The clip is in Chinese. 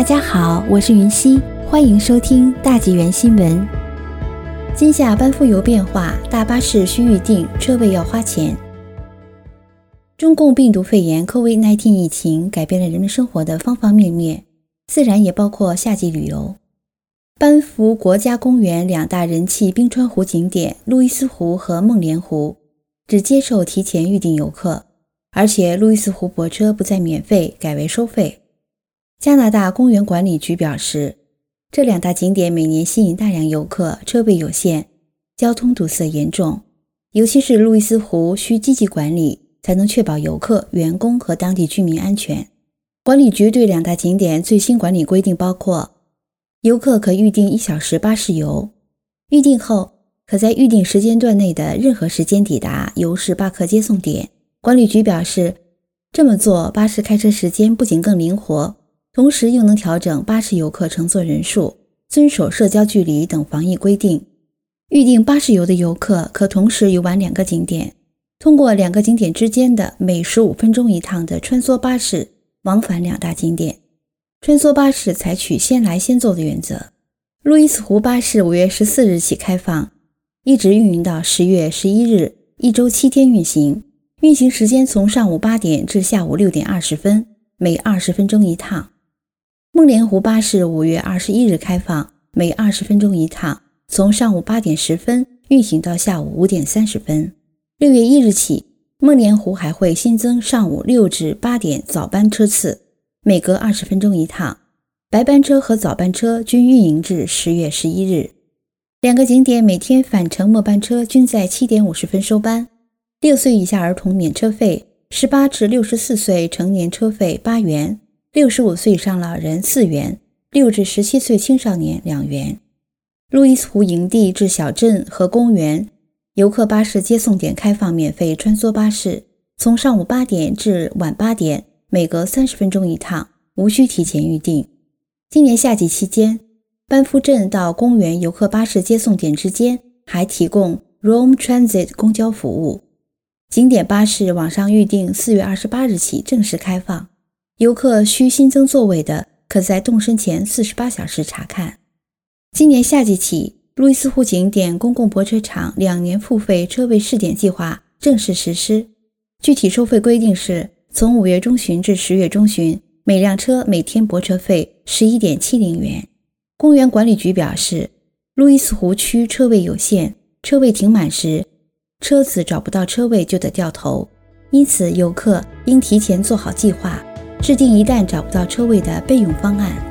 大家好，我是云溪，欢迎收听大纪元新闻。今夏班夫游变化，大巴士需预订，车位要花钱。中共病毒肺炎 （COVID-19） 疫情改变了人们生活的方方面面，自然也包括夏季旅游。班夫国家公园两大人气冰川湖景点路易斯湖和梦莲湖只接受提前预订游客，而且路易斯湖泊车不再免费，改为收费。加拿大公园管理局表示，这两大景点每年吸引大量游客，车位有限，交通堵塞严重，尤其是路易斯湖需积极管理，才能确保游客、员工和当地居民安全。管理局对两大景点最新管理规定包括。游客可预订一小时巴士游，预订后可在预定时间段内的任何时间抵达游士巴克接送点。管理局表示，这么做巴士开车时间不仅更灵活，同时又能调整巴士游客乘坐人数，遵守社交距离等防疫规定。预定巴士游的游客可同时游玩两个景点，通过两个景点之间的每十五分钟一趟的穿梭巴士往返两大景点。穿梭巴士采取先来先走的原则。路易斯湖巴士五月十四日起开放，一直运营到十月十一日，一周七天运行。运行时间从上午八点至下午六点二十分，每二十分钟一趟。梦莲湖巴士五月二十一日开放，每二十分钟一趟，从上午八点十分运行到下午五点三十分。六月一日起，梦莲湖还会新增上午六至八点早班车次。每隔二十分钟一趟，白班车和早班车均运营至十月十一日。两个景点每天返程末班车均在七点五十分收班。六岁以下儿童免车费，十八至六十四岁成年车费八元，六十五岁以上老人四元，六至十七岁青少年两元。路易斯湖营地至小镇和公园游客巴士接送点开放免费穿梭巴士，从上午八点至晚八点。每隔三十分钟一趟，无需提前预订。今年夏季期间，班夫镇到公园游客巴士接送点之间还提供 rom Transit 公交服务。景点巴士网上预订，四月二十八日起正式开放。游客需新增座位的，可在动身前四十八小时查看。今年夏季起，路易斯湖景点公共泊车场两年付费车位试点计划正式实施。具体收费规定是。从五月中旬至十月中旬，每辆车每天泊车费十一点七零元。公园管理局表示，路易斯湖区车位有限，车位停满时，车子找不到车位就得掉头，因此游客应提前做好计划，制定一旦找不到车位的备用方案。